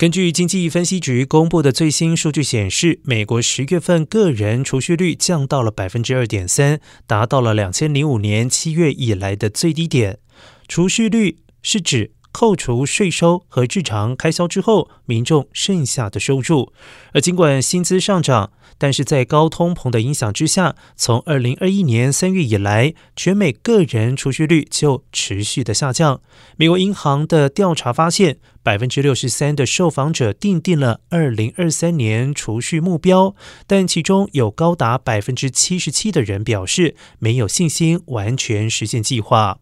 根据经济分析局公布的最新数据显示，美国十月份个人储蓄率降到了百分之二点三，达到了两千零五年七月以来的最低点。储蓄率是指。扣除税收和日常开销之后，民众剩下的收入。而尽管薪资上涨，但是在高通膨的影响之下，从二零二一年三月以来，全美个人储蓄率就持续的下降。美国银行的调查发现，百分之六十三的受访者定定了二零二三年储蓄目标，但其中有高达百分之七十七的人表示没有信心完全实现计划。